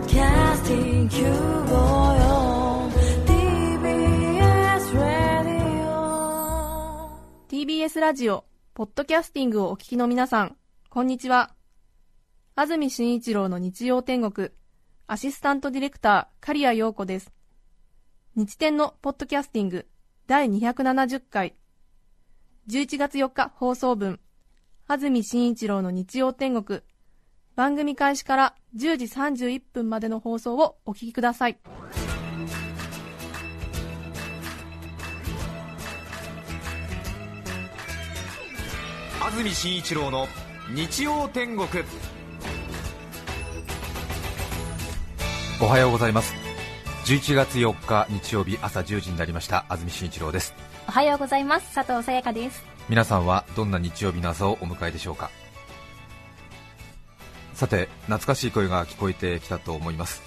Podcasting 954 TBS Radio TBS ラジオ、ポッドキャスティングをお聞きの皆さん、こんにちは。安住紳一郎の日曜天国、アシスタントディレクター、刈谷陽子です。日天のポッドキャスティング第270回、11月4日放送分、安住紳一郎の日曜天国、番組開始から10時31分までの放送をお聞きください。安住紳一郎の日曜天国。おはようございます。11月4日日曜日朝10時になりました。安住紳一郎です。おはようございます。佐藤さやかです。皆さんはどんな日曜日の朝をお迎えでしょうか？さて懐かしい声が聞こえてきたと思います。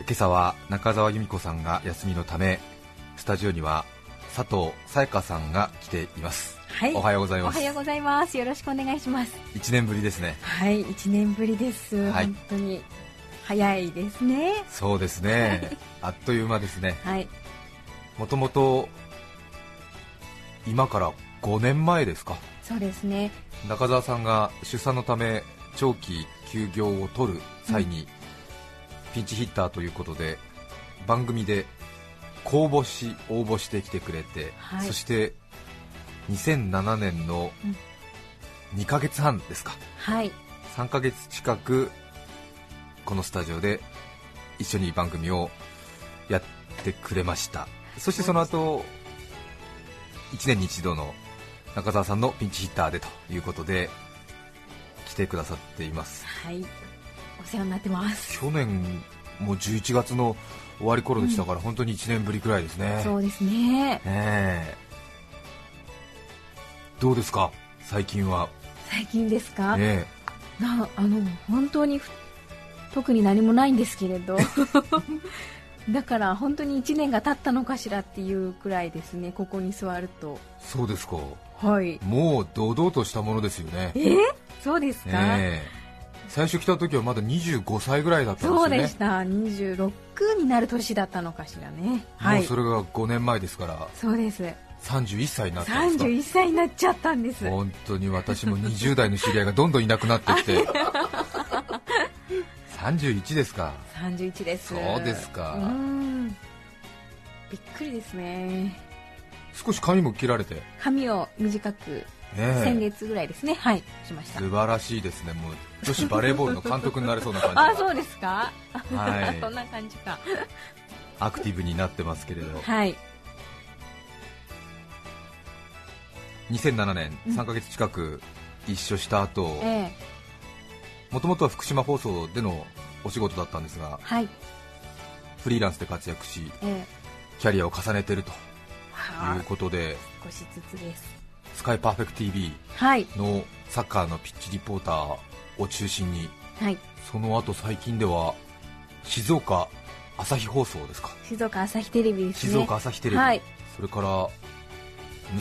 今朝は中澤由美子さんが休みのためスタジオには佐藤さやかさんが来ています、はい。おはようございます。おはようございます。よろしくお願いします。1年ぶりですね。はい一年ぶりです、はい。本当に早いですね。そうですね。あっという間ですね。はい。もともと今から5年前ですか。そうですね。中澤さんが出産のため長期休業を取る際に、ピンチヒッターということで番組で公募し応募してきてくれて、はい。そして2007年の2ヶ月半ですか。はい。3ヶ月近くこのスタジオで一緒に番組をやってくれました。そしてその後1年に一度の中澤さんのピンチヒッターでということで来てくださっています。はい。お世話になってます。去年もう11月の終わり頃でしたから、本当に1年ぶりくらいですね。そうですね。ええ。どうですか？最近は。最近ですか、え。なあの本当にふ特に何もないんですけれど。だから本当に1年が経ったのかしらっていうくらいですね。ここに座ると。えそうですか。はい。もう堂々としたものですよね。え？ー、そうですか、ええ。最初来た時はまだ25歳ぐらいだったんですよね。そうでした。26になる年だったのかしらね。はい。もうそれが5年前ですから。そうです。31歳になったんです31歳になっちゃったんです。か本当に私も20代の知り合いがどんどんいなくなってきて。31ですか？31です。そうですか。びっくりですね。少し髪も切られて、ね髪を短くえ。先月ぐらいですね。はい。しました。素晴らしいですね。もう女子バレーボールの監督になれそうな感じあがそうですか？はい。そんな感じか。アクティブになってますけれど。はい。2007年3ヶ月近く一緒した後ええ。もともとは福島放送でのお仕事だったんですがはい。フリーランスで活躍しええ。キャリアを重ねているとはいうことで少しずつですスカイパーフェクト TV はい。のサッカーのピッチリポーターを中心にはい。その後最近では静岡朝日放送ですか？静岡朝日テレビですね。静岡朝日テレビ、はい。それから武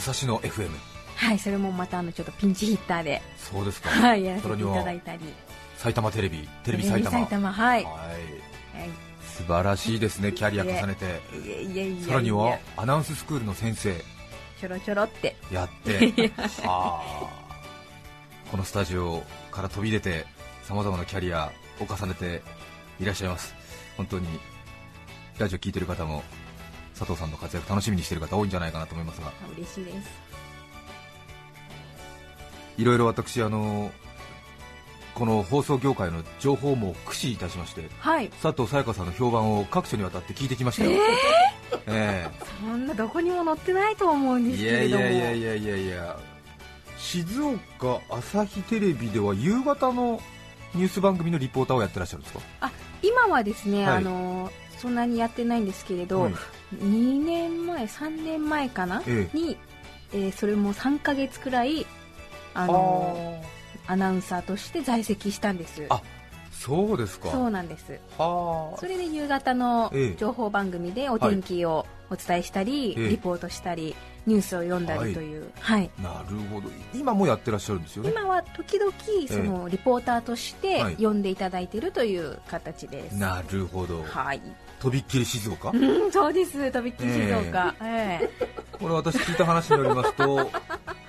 蔵野 FM はいそれもまたあのちょっとピンチヒッターで。そうですか、はいやらせていただいたり。埼玉テレビテレビ埼玉。埼玉はい。はい。はい。素晴らしいですねキャリア重ねて。さらにはアナウンススクールの先生ちょろちょろって。やって。は あこのスタジオから飛び出てさまざまなキャリアを重ねていらっしゃいます。本当にラジオ聞いてる方も佐藤さんの活躍楽しみにしている方多いんじゃないかなと思いますが。あ嬉しいです。いろいろ私あのこの放送業界の情報も駆使いたしましてはい。佐藤さやかさんの評判を各所にわたって聞いてきましたよ、えそんなどこにも載ってないと思うんですけれども。やいやいやいやいや静岡朝日テレビでは夕方のニュース番組のリポーターをやってらっしゃるんですか？今はですね、はい。あのそんなにやってないんですけれど、はい。2年前3年前かな、ええ。に、えーそれも3ヶ月くらいあのアナウンサーとして在籍したんです。あそうですか。そうなんです。はそれで夕方のええ。情報番組でお天気をお伝えしたり、ええ。リポートしたりニュースを読んだりという、はい。あなるほど。今もやってらっしゃるんですよね。今は時々そのリポーターとしてはい。読んでいただいているという形です、なるほど。はい、とびっきり静岡。うん、そうです。とびっきり静岡、ええ。これ私聞いた話によりますと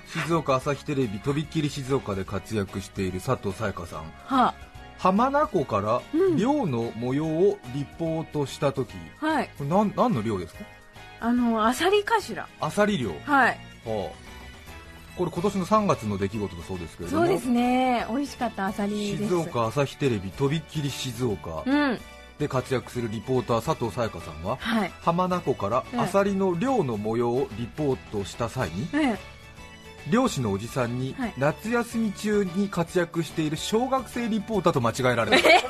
静岡朝日テレビとびっきり静岡で活躍している佐藤さやかさん。は浜名湖からうん。漁の模様をリポートした時、はい。これ何何の漁ですか？あのアサリかしらアサリ漁、ははいあ、これ今年の3月の出来事だそうですけれども。そうですね。美味しかったアサリです。静岡朝日テレビとびっきり静岡うん。で活躍するリポーター佐藤さやかさんははい。浜名湖からええアサリの漁の模様をリポートした際にえ漁師のおじさんにはい。夏休み中に活躍している小学生リポーターと間違えられた。え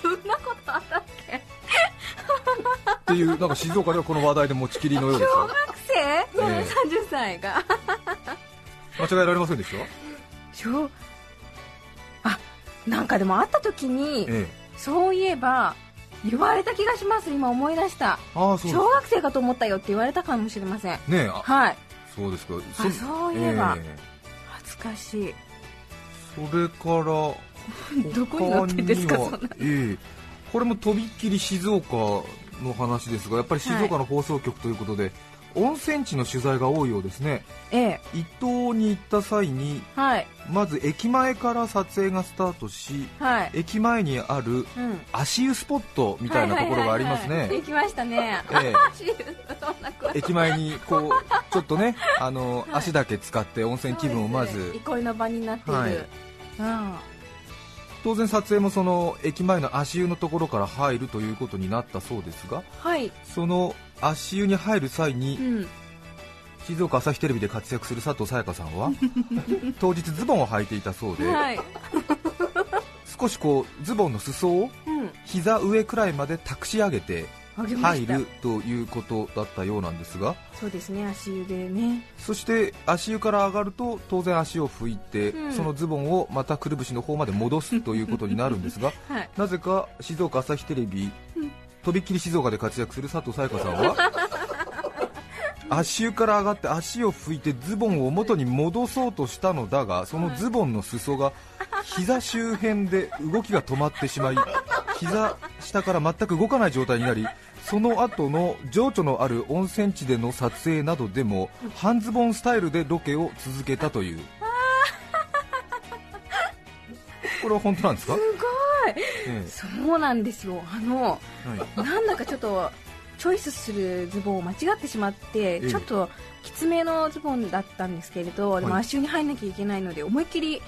そんなことあったっけ？っていうなんか静岡ではこの話題で持ちきりのようですよ。小学生、ええ。30歳が。間違えられませんでした？小あなんかでも会った時に、えそういえば言われた気がします。今思い出した。小学生かと思ったよって言われたかもしれません。ねえあはいそうですか。あそういえばえ恥ずかしい。えそれから どこに載ってんですかええ。これもとびっきり静岡の話ですがやっぱり静岡の放送局ということで、温泉地の取材が多いようですね。ええ。伊東に行った際にはい。まず駅前から撮影がスタートしはい。駅前にあるうん。足湯スポットみたいなところがありますね。行きましたね。ええ。駅前にこうちょっとねあの、はい。足だけ使って温泉気分をまずそうです憩いの場になっている、はい。うん。当然撮影もその駅前の足湯のところから入るということになったそうですがはい。その足湯に入る際にうん。静岡朝日テレビで活躍する佐藤さやかさんは 当日ズボンを履いていたそうで、はい。少しこうズボンの裾をうん。膝上くらいまで託し上げて入るということだったようなんですがそうですね足湯でね。そして足湯から上がると当然足を拭いて、うん。そのズボンをまたくるぶしの方まで戻すということになるんですが はい。なぜか静岡朝日テレビ、うんとびっきり静岡で活躍する佐藤さやかさんは 足湯から上がって足を拭いてズボンを元に戻そうとしたのだがそのズボンの裾が膝周辺で動きが止まってしまい膝下から全く動かない状態になりその後の情緒のある温泉地での撮影などでも半ズボンスタイルでロケを続けたという。これは本当なんですか？そうなんですよ。あのなんだかちょっとチョイスするズボンを間違ってしまって、ええ。ちょっときつめのズボンだったんですけれど、でもはい。足湯に入んなきゃいけないので思いっきり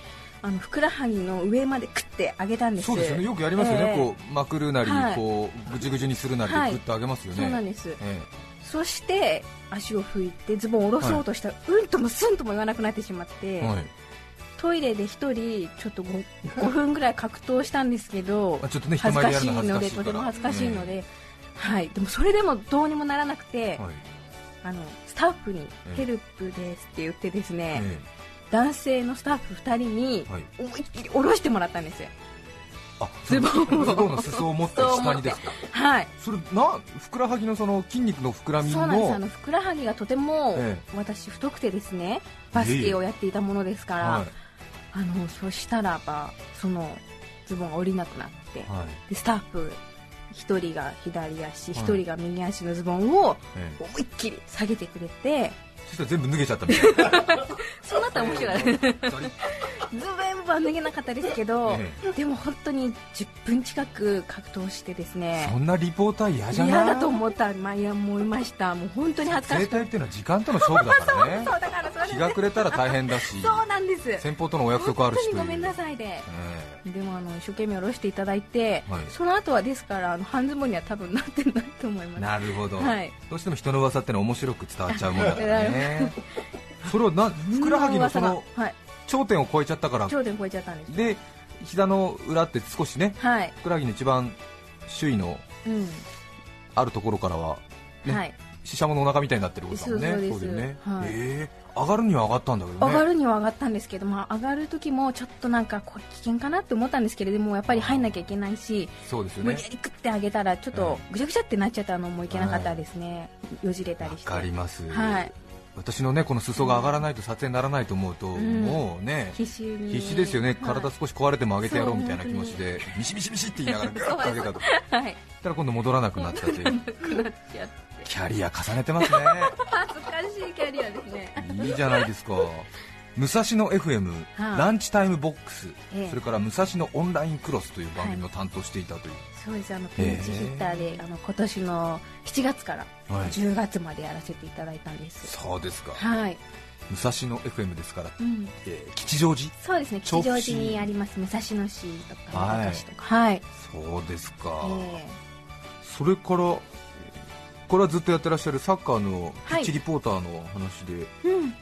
あのふくらはぎの上までクッて上げたんです。そうですよね。よくやりますよね、ええ。こうまくるなり、はい。こうぐじゅぐじゅにするなりではい。グッと上げますよね、そうなんです。えそして足を拭いてズボンを下ろそうとしたら、うんともすんとも言わなくなってしまって、トイレで一人ちょっと 5, 5分ぐらい格闘したんですけど あちょっとね人恥ずかしいのでとても恥ずかしいので、はい、でもそれでもどうにもならなくて、ええはい。あのスタッフにええ。ヘルプですって言ってですね、え男性のスタッフ2人に思いっきり下ろしてもらったんですよ。あズボンを。ズボンの裾を持って下にですか？はい。それなふくらはぎのその筋肉の膨らみそうなんです。あののふくらはぎがとてもえ。私太くてですねバスケをやっていたものですから、はいあのそしたらばそのズボンが下りなくなって、はい。でスタッフ1人が左足はい。1人が右足のズボンをええ。思いっきり下げてくれてそしたら全部脱げちゃったみたいな。そうなったら面白い。ザリッズベンは脱げなかったですけど、えでも本当に10分近く格闘してですねそんなリポーター嫌じゃない？嫌だと思った。まあいや思いました。もう本当に恥ずかしい。生態っていうのは時間との勝負だからね。そうだからそれ日が暮れたら大変だしそうなんです。先方とのお約束あるし。本当にごめんなさいで。えでもあの一生懸命下ろしていただいて、はい。その後はですからあの半ズボンには多分なってないと思います。えなるほど、はい。どうしても人の噂ってのは面白く伝わっちゃうものだからね。それはなふくらはぎのそのはい。頂点を超えちゃったから。頂点超えちゃったんですで膝の裏って少しねはい。ふくらはぎの一番周囲のうん。あるところからはねはい。ししゃものお腹みたいになってることだもんね。そうそうです。ね、はい。ええ上がるには上がったんだけどね。上がるには上がったんですけど、まあ、上がる時もちょっとなんかこれ危険かなって思ったんですけれどもやっぱり入んなきゃいけないし、そうですよね。無理やり食ってあげたらちょっとぐちゃぐちゃってなっちゃったのもいけなかったですね、よじれたりわして。かります、はい。私のねこの裾が上がらないと撮影にならないと思うと、ん。もうね必死に。必死ですよね、はい。体少し壊れても上げてやろうみたいな気持ちでミシミシミシって言いながらグッと上げたと。そはい。したら今度戻らなくなったとい。うなくなっちゃってキャリア重ねてますね。恥ずかしいキャリアですね。いいじゃないですか。武蔵野 FM、はい。ランチタイムボックス、ええ。それから武蔵野オンラインクロスという番組を担当していたという、そうです。あのピンチヒッターで、あの今年の7月からはい。10月までやらせていただいたんです、そうですか、はい、武蔵野 FM ですから、うん、えー吉祥寺？そうですね。吉祥寺にあります。武蔵野市とかはい。はい、そうですか、え。それからこれはずっとやってらっしゃるサッカーのピッチリポーターの話で、えうん。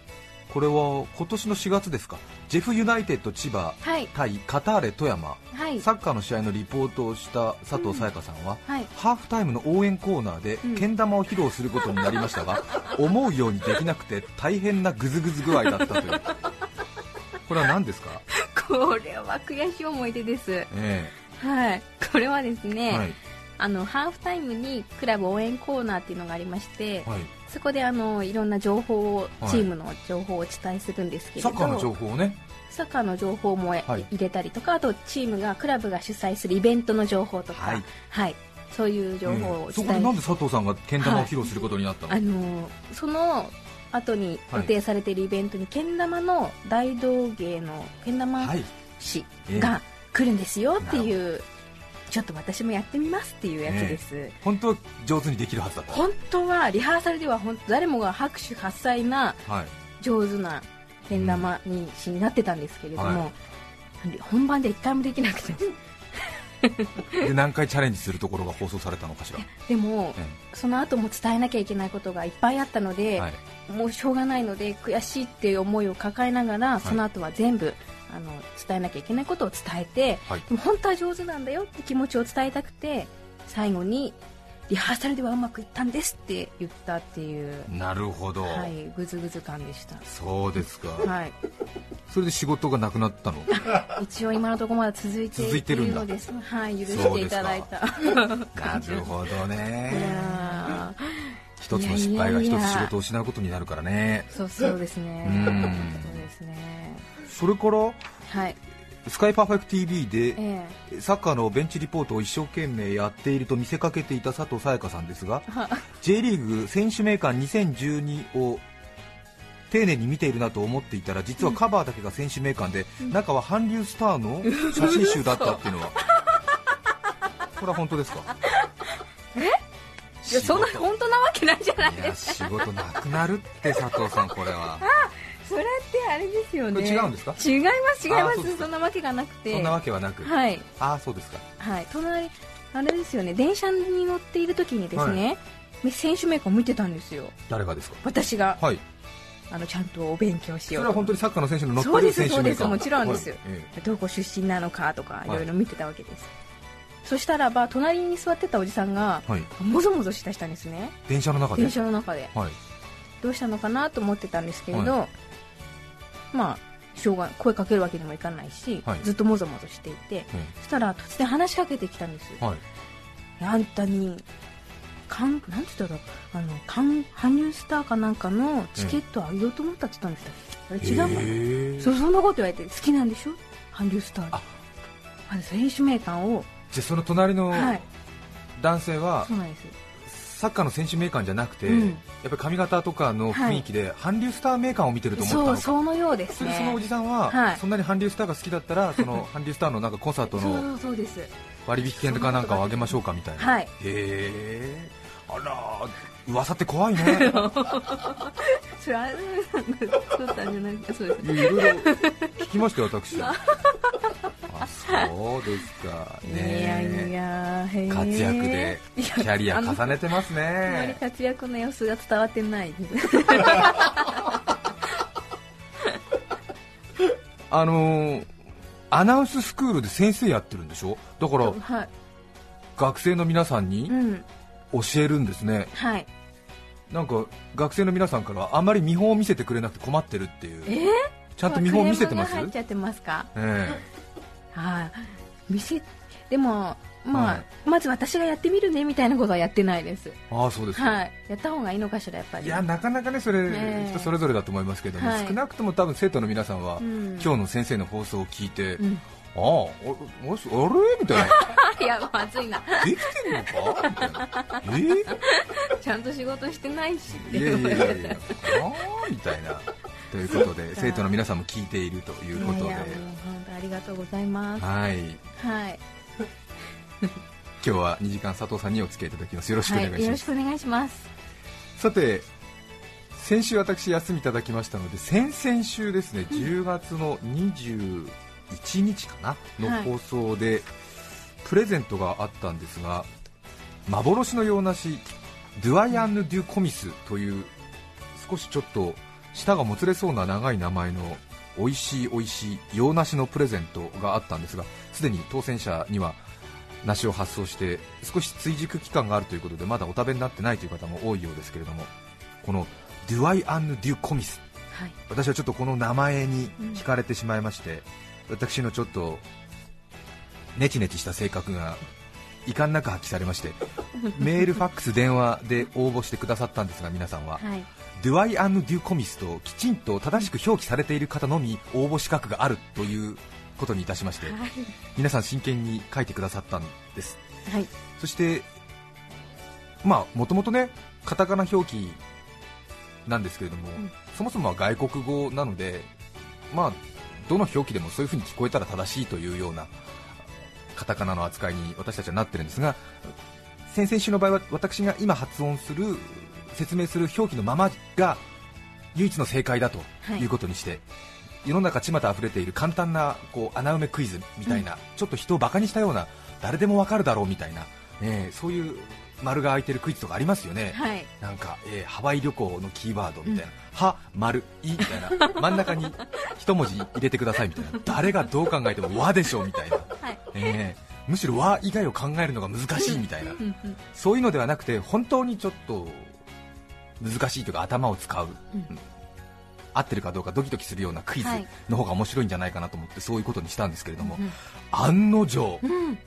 これは今年の4月ですか？ジェフユナイテッド千葉はい。対カターレ富山。はい。サッカーの試合のリポートをした佐藤さやかさんは、はい。ハーフタイムの応援コーナーでうん。けん玉を披露することになりましたが、思うようにできなくて大変なグズグズ具合だったという。これは何ですか、これは悔しい思い出です。えはい。これはですえね、はいあのハーフタイムにクラブ応援コーナーっていうのがありまして、はい、そこであのいろんな情報を、はい。チームの情報をお伝えするんですけれどサッカーの情報をね。サッカーの情報もえはい。入れたりとかあとチームがクラブが主催するイベントの情報とか、ははい。いそういう情報を伝え。こでなんで佐藤さんがけん玉を披露することになったの、あのその後に予定されているイベントにけん玉の大道芸のけん玉はい。師ええが来るんですよっていう、ちょっと私もやってみますっていうやつです、本当は上手にできるはずだった、本当はリハーサルでは本当誰もが拍手喝采なはい、上手なけん玉にしになってたんですけれども、は本番で一回もできなくて。で何回チャレンジするところが放送されたのかしら、でもえその後も伝えなきゃいけないことがいっぱいあったのえで、はい、もうしょうがないので悔しいっていう思いを抱えながら、その後は全部あの伝えなきゃいけないことを伝えて、はい。でも本当は上手なんだよって気持ちを伝えたくて最後にリハーサルではうまくいったんですって言ったっていう、なるほど、はい、ぐずぐず感でした、そうですか、はい、それで仕事がなくなったの？一応今のところまだ続いて続いてるんだ。です、はい、許していただいた。なるほどいねや一つの失敗が一つ仕事を失うことになるからね。ーそうそうですね。うん。そうですね。それからはい。スカイパーフェクト TV でえサッカーのベンチリポートを一生懸命やっていると見せかけていた佐藤さやかさんですが J リーグ選手名鑑2012を丁寧に見ているなと思っていたら実はカバーだけが選手名鑑で、中は韓流スターの写真集だったっていうのは。これは本当ですか？いやそんな本当なわけないじゃないですか。仕事なくなるって佐藤さんこれは。それってあれですよね。違うんですか？違います違います。そんなわけがなくて。そんなわけはなく、はい。ああそうですか。はい。隣あれですよね。電車に乗っている時にですね、選手名鑑を見てたんですよ。誰がですか？私が。はい。あのちゃんとお勉強しそれは本当にサッカーの選手の乗ってそうるですそうです。選手名鑑もちろんですはい。ええ。どこ出身なのかとかい。いろいろ見てたわけです、そしたらば隣に座ってたおじさんがはい。もぞもぞしだしたんですね。電車の中で？電車の中で。はい。どうしたのかなと思ってたんですけれど、まあしょうが声かけるわけにもいかないし、はい。ずっともぞもぞしていてえそしたら突然話しかけてきたんですえはい。あんたにかんなんて言ったらあのかん韓流スターかなんかのチケットあげようと思ったって言ったんですよ、あれ違うかそうそんなこと言われて好きなんでしょ？韓流スターあ。あの選手名鑑をじゃあその隣のはい。男性はそうなんです。サッカーの選手名鑑じゃなくて、うん。やっぱり髪型とかの雰囲気で韓流スター名鑑を見てると思ったのか。そうそのようですそれでそのおねじさんは、はい。そんなに韓流スターが好きだったらその 韓流スターのなんかコンサートの割引券とかなんかをあげましょうかみたいな、はい。へえあら噂って怖いね。それあったんじゃない。かそうです。いろいろ聞きましたよ私 あそうですか。ね。いやいや活躍でキャリア重ねてますあんまりね活躍の様子が伝わってない。あのーアナウンススクールで先生やってるんでしょ？だからはい。学生の皆さんにうん。教えるんですね。はい。なんか学生の皆さんからはあまり見本を見せてくれなくて困ってるっていう。えー、ちゃんと見本見せてます？入っちゃってますか？えはい。見せでもまあ、はい。まず私がやってみるねみたいなことはやってないです。えああそうですか、はい。やった方がいいのかしらやっぱり。いやなかなかねそれ、ねえ。人それぞれだと思いますけども、はい。少なくとも多分生徒の皆さんは、うん。今日の先生の放送を聞いて、うん。ああおおしあれ？みたいな。いやまずいな。できてるのか？みたいな。え？ちゃんと仕事してないしいやいやいやいや。ああみたいなということで生徒の皆さんも聞いているということで。いやいやもう本当ありがとうございます。はい。はい。今日は2時間佐藤さんにお付き合いいただきます。よろしくお願いします、はい、よろしくお願いします。さて先週私休みいただきましたので先々週ですね10月の21日かなのはい。放送でプレゼントがあったんですが幻の洋梨ドゥアイアンヌ・デュ・コミスという少しちょっと舌がもつれそうな長い名前の美味しい美味しい洋梨のプレゼントがあったんですがすでに当選者には梨を発送して少し追熟期間があるということでまだお食べになってないという方も多いようですけれどもこのドゥアイアンヌ・デュ・コミス。はい私はちょっとこの名前に惹かれてしまいまして、私のちょっとネチネチした性格が遺憾なく発揮されましてメール、ファックス、電話で応募してくださったんですが皆さんは、はい。ドゥアイアンヌ・デュ・コミスときちんと正しく表記されている方のみ応募資格があるということにいたしましてはい。皆さん真剣に書いてくださったんです。はい。そしてまあもともとねカタカナ表記なんですけれども、ん。そもそもは外国語なのでまあどの表記でもそういう風に聞こえたら正しいというようなカタカナの扱いに私たちはなってるんですが先々週の場合は私が今発音する説明する表記のままが唯一の正解だとい。うことにして、世の中巷あふれている簡単なこう穴埋めクイズみたいな、ちょっと人をバカにしたような誰でもわかるだろうみたいな、えーそういう丸が開いてるクイズとかありますよね、はい。なんか、えーハワイ旅行のキーワードみたいな、は、丸、いみたいな、真ん中に一文字入れてくださいみたいな、誰がどう考えても和でしょうみたいな、はいえ。ーむしろ和以外を考えるのが難しいみたいな、そういうのではなくて、本当にちょっと難しいというか、頭を使う、うん。合ってるかどうかドキドキするようなクイズはい。の方が面白いんじゃないかなと思って、そういうことにしたんですけれども、うん。案の定、うん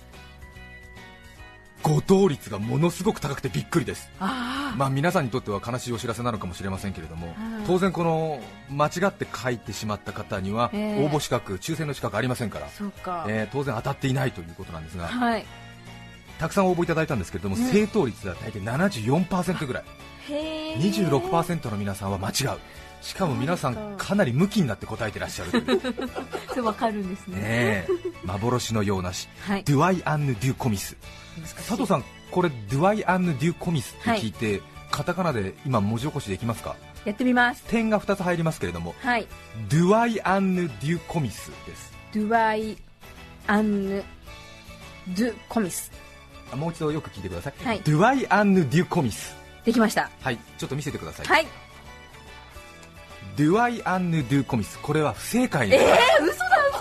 誤答率がものすごく高くてびっくりです。あまあ、皆さんにとっては悲しいお知らせなのかもしれませんけれども、はい。当然、この間違って書いてしまった方にはええ。応募資格、抽選の資格ありませんからか、えー当然当たっていないということなんですが、はい。たくさん応募いただいたんですけれども、うん。正答率は大体74%ぐらい、へえ26%の皆さんは間違う、しかも皆さん、かなり向きになって答えてらっしゃるという、それわかるんですね。ねえ。幻のようなし、はい。ドゥアイ・アンヌ・デュ・コミス、佐藤さん、これ、ドゥアイ・アンヌ・デュ・コミスって聞いて、カタカナで今、文字起こしできますか？やってみます。点が2つ入りますけれども、はい。ドゥアイ・アンヌ・デュ・コミスです。ドゥワイアンヌドゥコミス。あもう一度よく聞いてください。はい。ドゥアイ・アンヌ・デュ・コミス。できました。はい、ちょっと見せてください。はいドゥアイ・アンヌ・デュ・コミス。これは不正解です。えー、嘘だ嘘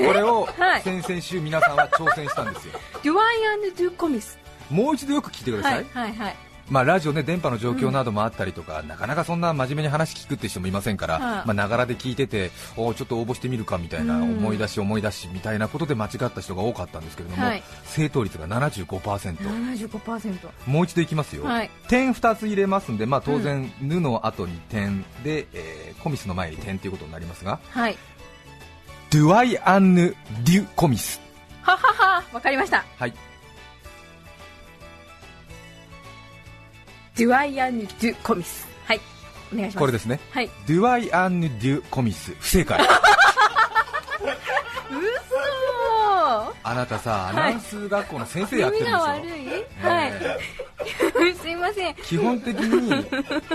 だこれをはい先々週皆さんは挑戦したんですよ。ドゥワイアンヌドゥコミスもう一度よく聞いてくださ。はいいはいはいまあラジオね電波の状況などもあったりとか、なかなかそんな真面目に話聞くって人もいませんから、ながらで聞いてて、おーちょっと応募してみるかみたいな、うん。思い出し思い出しみたいなことで間違った人が多かったんですけれども、はい。正答率が75%。75%もう一度いきますよ、はい。点2つ入れますんで、まあ、当然、ぬの後に点で、えーコミスの前に点ということになりますが、はい。ドゥアイ・アンヌ・デュ・コミス、はははわかりました。はい、ドゥワイアンヌドゥコミス。はい。お願いします。これですね、はい。ドゥアイ・アンヌ・デュ・コミス、不正解、嘘。あなたさ、アはい。ナウンス学校の先生やってる耳んでしょ。が悪い。はい。え すいません。ー基本的に、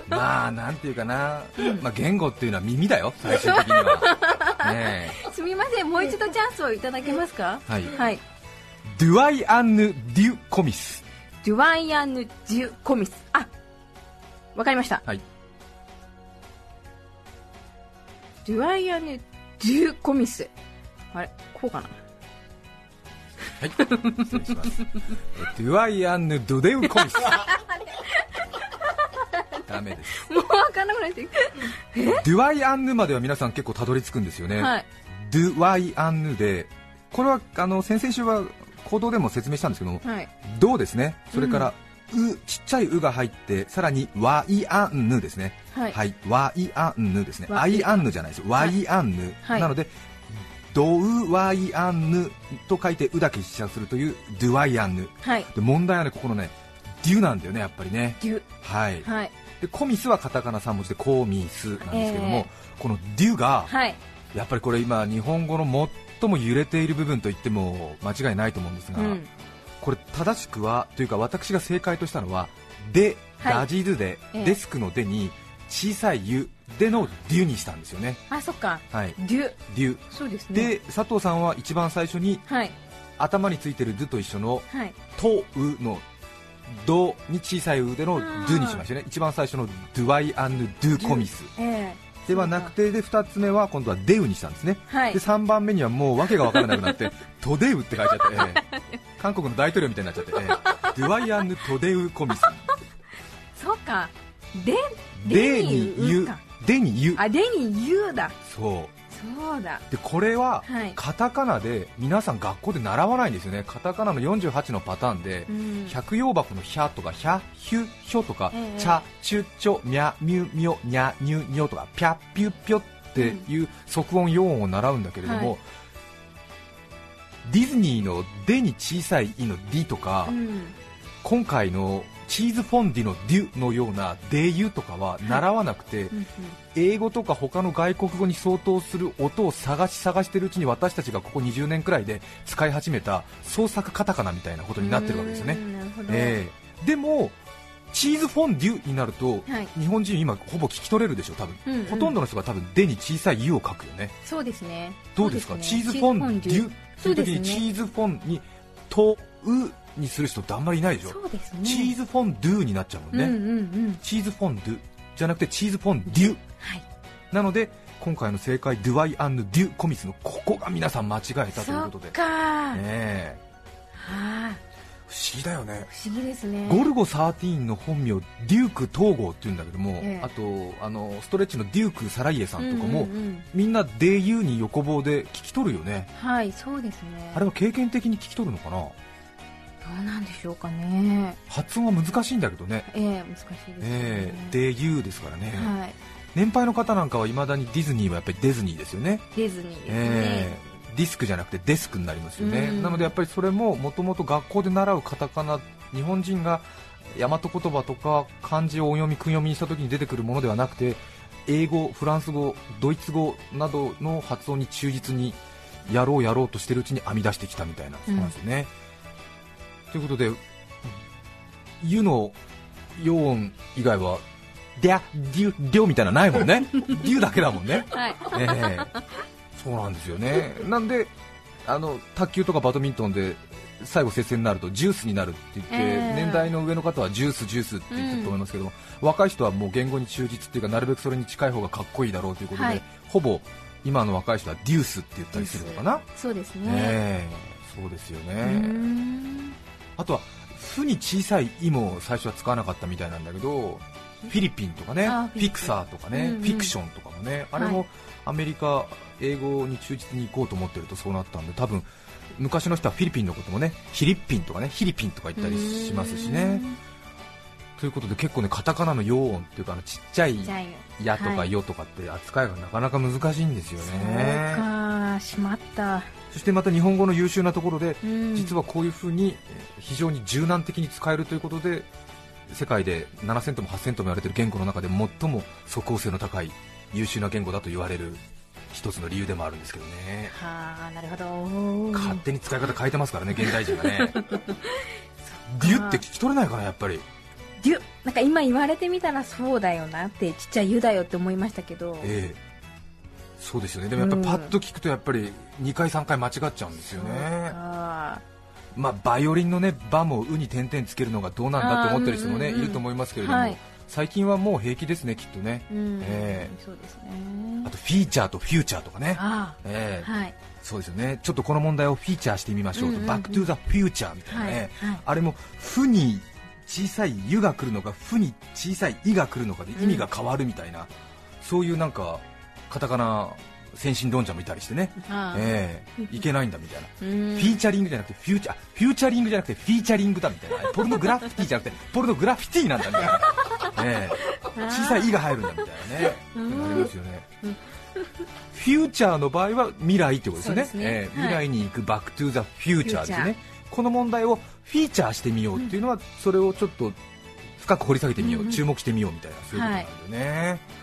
まあなんていうかな、まあ、言語っていうのは耳だよ、最終的には。ねすみません。もう一度チャンスをいただけますか？はい。はい。えドゥアイ・アンヌ・デュ・コミス、ドゥワイアンヌドゥコミス。あわかりました。はい、ドゥワイアンヌドゥコミス。あれこうかな？はい、失礼します。えドゥアイ・アンヌ・ドデウ・コミス。ダメです。もう分かんなくなってきドゥアイアンヌまでは皆さん結構たどり着くんですよね、たはい。ドゥワイアンヌでこれはあの先々週は行動でも説明したんですけどもはい。ドですね？それから、うちっちゃいうが入ってさらにワイアンヌですね。はい。はい、ワイアンヌですね、ワアイアンヌじゃないです、ワイアンヌ、はい。なので、ドウワイアンヌと書いてうだけ筆者するというドゥワイアンヌ、はい。で問題はね、ここのね、デュなんだよね、やっぱりね、デュ。はい、はい。でコミスはカタカナ3文字でコミスなんですけども、えこのデュが、はい。やっぱりこれ今、日本語の最も揺れている部分と言っても間違いないと思うんですが、うん。これ正しくはというか私が正解としたのはで、はい。ダジドゥで、ええ。デスクのでに小さいゆでのデュにしたんですよね、あそっか。はい、デュ。デュ。そうですね。で佐藤さんは一番最初にはい。頭についてるドゥと一緒のはい。とうのドに小さいうでのドゥにしましたね。一番最初のドゥワイアンヌドゥコミス。ええではなくてで2つ目は今度はデウにしたんですね。はい。で3番目にはもう訳が分からなくなって トデウって書いちゃって、ええ。韓国の大統領みたいになっちゃって、ええ。ドゥワイアンヌトデウコミス。そっか。でででににゆでにゆあでにゆうだ。そうそうだ。でこれははい。カタカナで皆さん学校で習わないんですよね。カタカナの48のパターンでうん。百葉箱のヒャとかヒャヒュヒョとかええ。チャチュチョミャミュミョニャニュニョとかピャピュピョっていう即音4音を習うんだけれども、はいディズニーの「で」に小さい「い」の「ディ」とか、うん。今回のチーズフォンデュの「デュ」のような「デユ」とかは習わなくて、うん英語とか他の外国語に相当する音を探し探してるうちに私たちがここ20年くらいで使い始めた創作カタカナみたいなことになってるわけですよね。ええ。でもチーズフォンデュになると、はい。日本人今ほぼ聞き取れるでしょ多分、うんうん。ほとんどの人が多分「で」に小さい「ゆ」を書くよね。そうですね。どうですか？そうチーズフォンデュそいうう時にチーズフォンに「と」「う」にする人ってあんまりいないでしょ、そうですね。チーズフォンドゥになっちゃうもんね、うんうんうん。チーズフォンドゥじゃなくてチーズフォンデュ。はい。なので今回の正解ドゥワイアンヌデュコミスのここが皆さん間違えたということで。かー、ねえ。はあ不思議だよね。不思議ですね。ゴルゴ13の本名デューク東郷っていうんだけども、ええ。あとあのストレッチのデュークサライエさんとかも、うんうんうん。みんな DU に横棒で聞き取るよね。はいそうですね。あれは経験的に聞き取るのかな？どうなんでしょうかね。発音は難しいんだけどね。ええ難しいですね。ええ DU ですからね、はい。年配の方なんかはいまだにディズニーはやっぱりディズニーですよね。ディズニーですね、ええディスクじゃなくてデスクになりますよね、うん。なのでやっぱりそれももともと学校で習うカタカナ日本人が大和言葉とか漢字を音読み訓読みにした時に出てくるものではなくて英語、フランス語、ドイツ語などの発音に忠実にやろうやろうとしてるうちに編み出してきたみたいな、そうなんですよね。ということで、湯の陽音以外は、デャ、デュ、デュみたいなのないもんね、デュだけだもんね。はい。ええ。そうなんですよね、なんであの卓球とかバドミントンで最後接戦になるとジュースになるって言って、ええ。年代の上の方はジュース、ジュースって言ってると思いますけども、若い人はもう言語に忠実っていうかなるべくそれに近い方がかっこいいだろうということで、はい。ほぼ今の若い人はデュースって言ったりするのかな、そうですね、ええ。そうですようーね、んあとは「ふ」に小さい「い」も最初は使わなかったみたいなんだけどフィリピンとかねあフィクサーとかね、うんうん。フィクションとかもねあれもはいアメリカ英語に忠実に行こうと思ってるとそうなったんで多分昔の人はフィリピンのこともねヒリッピンとかねヒリピンとか言ったりしますしね。ということで結構ねカタカナの陽音っていうかあのちっちゃいじゃあ「や」とか「はい。よ」とかって扱いがなかなか難しいんですよそうねかしまった、そしてまた日本語の優秀なところでうん、実はこういうふうにえー非常に柔軟的に使えるということで世界で7000とも8000とも言われている言語の中で最も即応性の高い優秀な言語だと言われる一つの理由でもあるんですけどね。はあなるほど。勝手に使い方変えてますからね 現代人がね。デュって聞き取れないかなやっぱり。デュなんか今言われてみたらそうだよなってちっちゃい「湯だよって思いましたけど、ええそうですよね。でもやっぱりパッと聞くとやっぱり2回3回間違っちゃうんですよね。あまあバイオリンのね「バ」も「う」に点々つけるのがどうなんだって思ってる人もねうんうんうんいると思いますけれども、はい。最近はもう平気ですねきっとね。ーうん、えそうですね。あとフィーチャーとフューチャーとかね、あええ。あはい。そうですよね。ちょっとこの問題をフィーチャーしてみましょうと、うんうんうん。バックトゥザフューチャーみたいなね、はいはい。あれも「ふ」に小さい「ゆ」が来るのか「ふ」に小さい「い」が来るのかで意味が変わるみたいな、そういうなんかカタカナ先進論者もいたりしてね、ああ。ええ。いけないんだみたいな、うん。フィーチャリングじゃなくてフューチャーフューチャリングじゃなくてフィーチャリングだみたいな。ポルノグラフィティじゃなくてポルノグラフィティなんだみたいな、ええ。小さい「い」が入るんだみたいなね、うん。なりますよね、フューチャーの場合は未来ってことですよね。ね。ええ。はい。未来に行くバックトゥーザフューチャーですよねこの問題をフィーチャーしてみようっていうのは、それをちょっと深く掘り下げてみよう、うん。うん注目してみようみたいなそういうことなんだよね、難しい。ね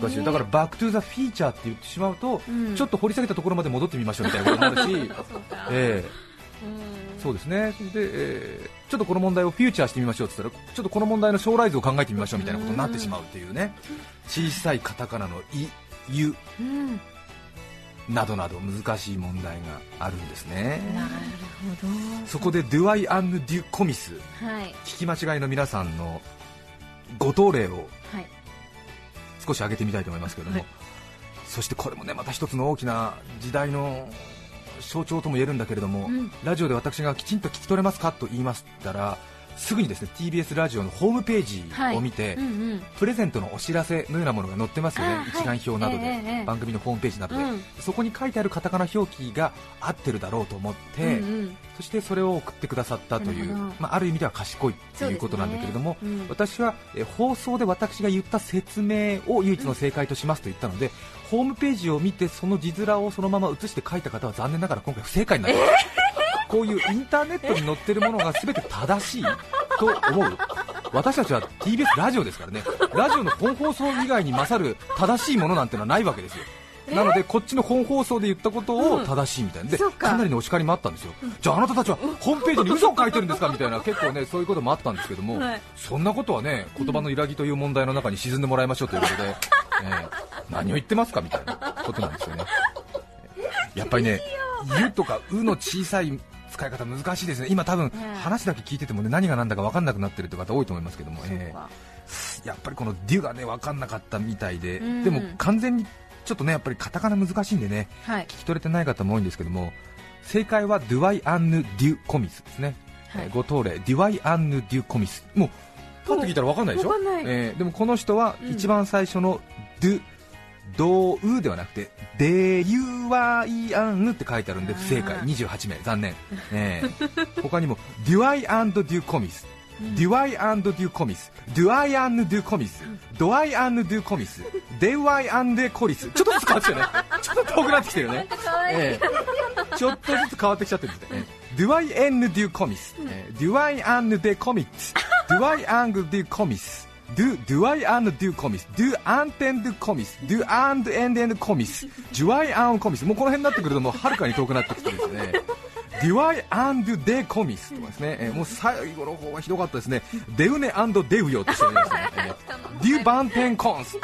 難しい。よだからバックトゥーザフィーチャーって言ってしまうと、うん。ちょっと掘り下げたところまで戻ってみましょうみたいなこともあるし そうかええ。うん。そうですね。で、えーちょっとこの問題をフューチャーしてみましょうって言ったらちょっとこの問題の将来図を考えてみましょうみたいなことになってしまうっていうね。小さいカタカナの「い」「ゆうん」などなど難しい問題があるんですね。なるほど。そこで「ドゥアイ・アンヌ・デュ・コミス」はい。聞き間違いの皆さんのご答例をはい少し上げてみたいと思いますけれども、はい。そしてこれもねまた一つの大きな時代の象徴とも言えるんだけれども、うん。ラジオで私がきちんと聞き取れますかと言いましたらすぐにですね TBS ラジオのホームページを見て、うんうん。プレゼントのお知らせのようなものが載ってますよね。一覧表などで、ええええ番組のホームページなどで、うん。そこに書いてあるカタカナ表記が合ってるだろうと思って、うんうん。そしてそれを送ってくださったというまあ、ある意味では賢いということなんだけれども、ねうん。私はえ放送で私が言った説明を唯一の正解としますと言ったので、ホームページを見てその字面をそのまま写して書いた方は残念ながら今回不正解になってます、こういうインターネットに載ってるものが全て正しいと思う。私たちは TBS ラジオですからね。ラジオの本放送以外に勝る正しいものなんてのはないわけですよ。なのでこっちの本放送で言ったことを正しいみたいなでそうか。かなりのお叱りもあったんですよ、じゃああなたたちはホームページに嘘を書いてるんですか？みたいな結構ねそういうこともあったんですけども、はい。そんなことはね言葉の揺らぎという問題の中に沈んでもらいましょうということで、ええ何を言ってますか？みたいなことなんですよね。やっぱりね「ゆ」とか「う」の小さい使い方難しいですね。今多分ええ。話だけ聞いててもね何が何だか分かんなくなってるって方多いと思いますけども、ええそうか。やっぱりこの「デュ」がね分かんなかったみたいで、うん。でも完全にちょっとねやっぱりカタカナ難しいんでねはい。聞き取れてない方も多いんですけども正解はドゥアイ・アンヌ・デュ・コミスですね、はい。えーご答例デュアイ・アンヌ・デュ・コミス。もうパッと聞いたら分かんないでしょ？えーでもこの人はうん。一番最初のドゥ、ドウではなくてデユワイアンヌって書いてあるんで不正解。あ28名。残念、え。ー他にもデュアイ・アンド・デュ・コミス。デュアイ・アンド・デュ・コミス。デュアイ・アンド・デュ・コミス。ドアイ・アンド・デュ・コミス。デュアイ・アンデ・コリス。ちょっとずつ変わってきてるね。ちょっと遠くなってきてるよねええ。ちょっとずつ変わってきちゃってるんですね。ドゥアイエンヌデュコミス、えードゥアイアンヌデコミッツ、ドゥアイアングデュコミス、ドデュコミス、ドゥアンテンドゥコミス、ドゥアンドエンデンドコミス、ジュアイアンコミス、もうこの辺になってくるともうはるかに遠くなってきてですね。デュアイアンドデコミスとかですね、えーもう最後の方はひどかったですね。デウネデウヨって人がいましたね。えーデュバンテンコンス、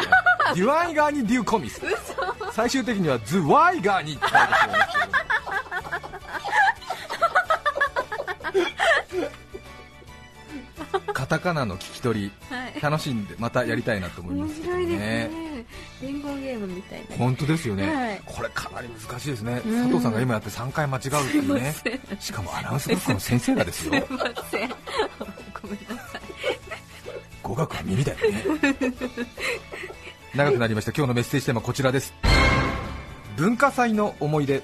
デュアイガーにデュコミス。最終的にはズワイガーに。って書い カタカナの聞き取りはい。楽しんでまたやりたいなと思いま面すけど白いですね。ね伝言ゲームみたいな。本当ですよね、はい。これかなり難しいですね、うん。佐藤さんが今やって3回間違うっていう。ねしかもアナウンス学科の先生がですよ。すいません。ごめんなさい。語学は耳だよね。長くなりました。今日のメッセージテーマはこちらです。文化祭の思い出。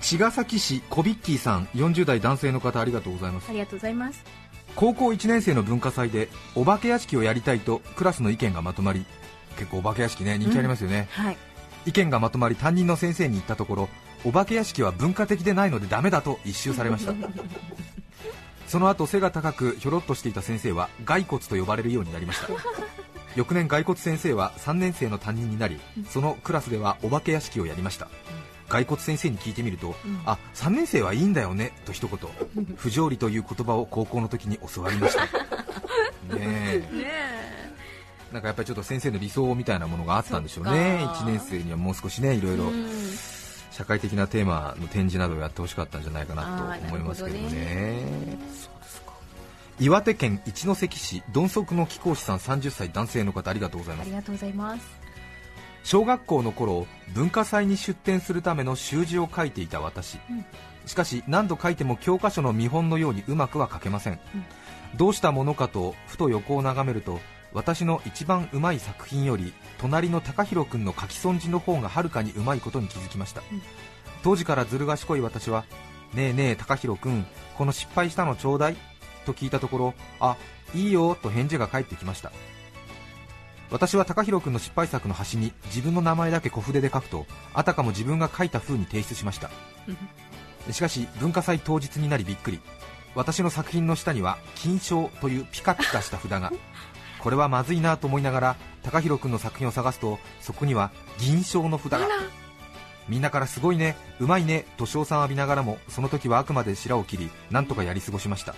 茅ヶ崎市コビッキーさん40代男性の方ありがとうございます。ありがとうございます高校1年生の文化祭でお化け屋敷をやりたいとクラスの意見がまとまり結構お化け屋敷ね人気ありますよね、はい。意見がまとまり担任の先生に言ったところお化け屋敷は文化的でないのでダメだと一蹴されました。その後背が高くひょろっとしていた先生は骸骨と呼ばれるようになりました。翌年骸骨先生は3年生の担任になりそのクラスではお化け屋敷をやりました骸骨先生に聞いてみると、あ3年生はいいんだよねと一言。不条理という言葉を高校の時に教わりました。ねなんかやっぱりちょっと先生の理想みたいなものがあったんでしょうそねっか。1年生にはもう少しねいろいろうん。社会的なテーマの展示などをやってほしかったんじゃないかなと思いますけどね。岩手県一関市どん足の貴公子さん30歳男性の方ありがとうございます。ありがとうございます小学校の頃文化祭に出展するための習字を書いていた私、うん。しかし何度書いても教科書の見本のようにうまくは書けません、どうしたものかとふと横を眺めると私の一番うまい作品より隣の高弘君の書き損じの方がはるかにうまいことに気づきました、うん。当時からずる賢い私は「ねえねえ高弘君この失敗したのちょうだい?」と聞いたところ「あいいよ」と返事が返ってきました私は高弘君の失敗作の端に自分の名前だけ小筆で書くとあたかも自分が書いた風に提出しました。しかし文化祭当日になりびっくり。私の作品の下には金賞というピカピカした札が。これはまずいなと思いながら高弘君の作品を探すとそこには銀賞の札が。みんなからすごいねうまいねと称賛を浴びながらもその時はあくまで白を切りなんとかやり過ごしました。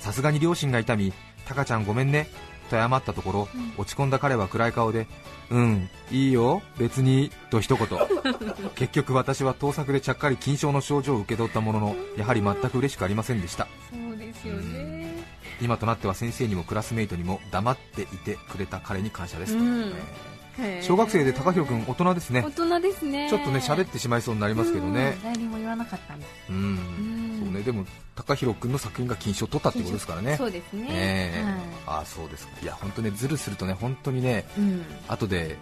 さすがに両親が痛みタカちゃんごめんねと謝ったところ、落ち込んだ彼は暗い顔でうんいいよ別にと一言。結局私は盗作でちゃっかり金賞の症状を受け取ったもののやはり全く嬉しくありませんでした。そうですよね。今となっては先生にもクラスメイトにも黙っていてくれた彼に感謝です、うん。えー小学生で高弘君大人ですね。大人ですね。ちょっとね喋ってしまいそうになりますけどね。うん。何も言わなかったんだ。うん、うん。そうね。でも高弘君の作品が金賞を取ったってことですからね。そうです。ね。ええ。はい。ああそうですか。いや本当ねズルするとね本当にねうん。後で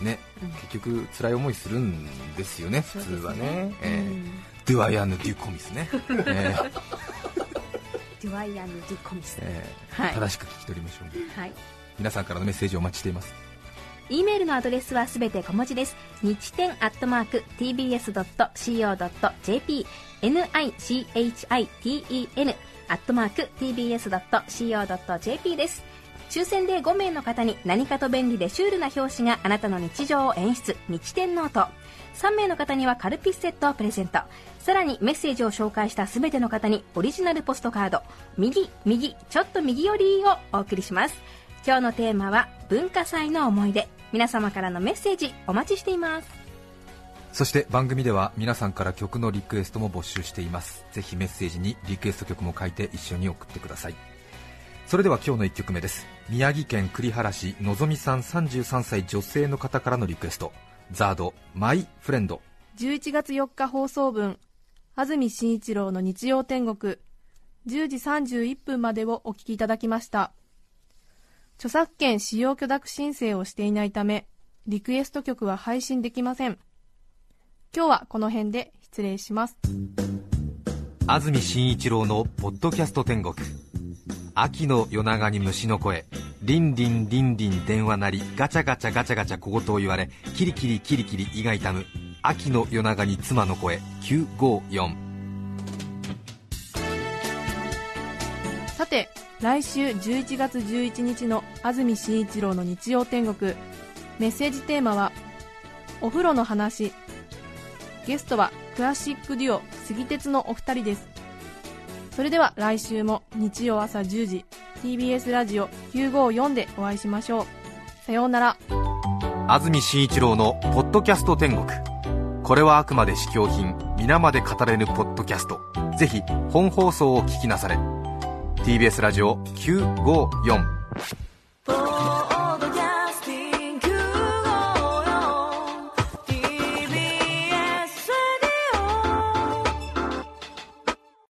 ね、うん。結局辛い思いするんですよね普通はね。ええ。うん。ドゥアヤヌ・デュコミスね、ええ。デュワイアンド・デュコミス。ええ。はい。正しく聞き取りましょう。はい。皆さんからのメッセージをお待ちしています E メールのアドレスはすべて小文字です。日天アットマーク tbs.co.jp nichiten アットマーク tbs.co.jp です。抽選で5名の方に何かと便利でシュールな表紙があなたの日常を演出、日天ノート。3名の方にはカルピスセットをプレゼント。さらにメッセージを紹介したすべての方にオリジナルポストカード、右、右、ちょっと右寄りをお送りします。今日のテーマは文化祭の思い出。皆様からのメッセージお待ちしています。そして番組では皆さんから曲のリクエストも募集しています。ぜひメッセージにリクエスト曲も書いて一緒に送ってください。それでは今日の1曲目です。宮城県栗原市のぞみさん33歳女性の方からのリクエスト。ザードマイフレンド11月4日放送分安住紳一郎の日曜天国。10時31分までをお聞きいただきました著作権使用許諾申請をしていないためリクエスト曲は配信できません。今日はこの辺で失礼します。安住紳一郎のポッドキャスト天国。秋の夜長に虫の声。リンリンリンリン電話鳴り。ガチャガチャガチャガチャ小言を言われキリキリキリキリ胃が痛む。秋の夜長に妻の声。954来週11月11日の安住紳一郎の日曜天国。メッセージテーマは「お風呂の話」ゲストはクラシックデュオ杉鉄のお二人です。それでは来週も日曜朝10時 TBS ラジオ954でお会いしましょう。さようなら。安住紳一郎の「ポッドキャスト天国」これはあくまで試供品皆まで語れぬポッドキャスト。ぜひ本放送を聞きなされ。TBS ラジオ954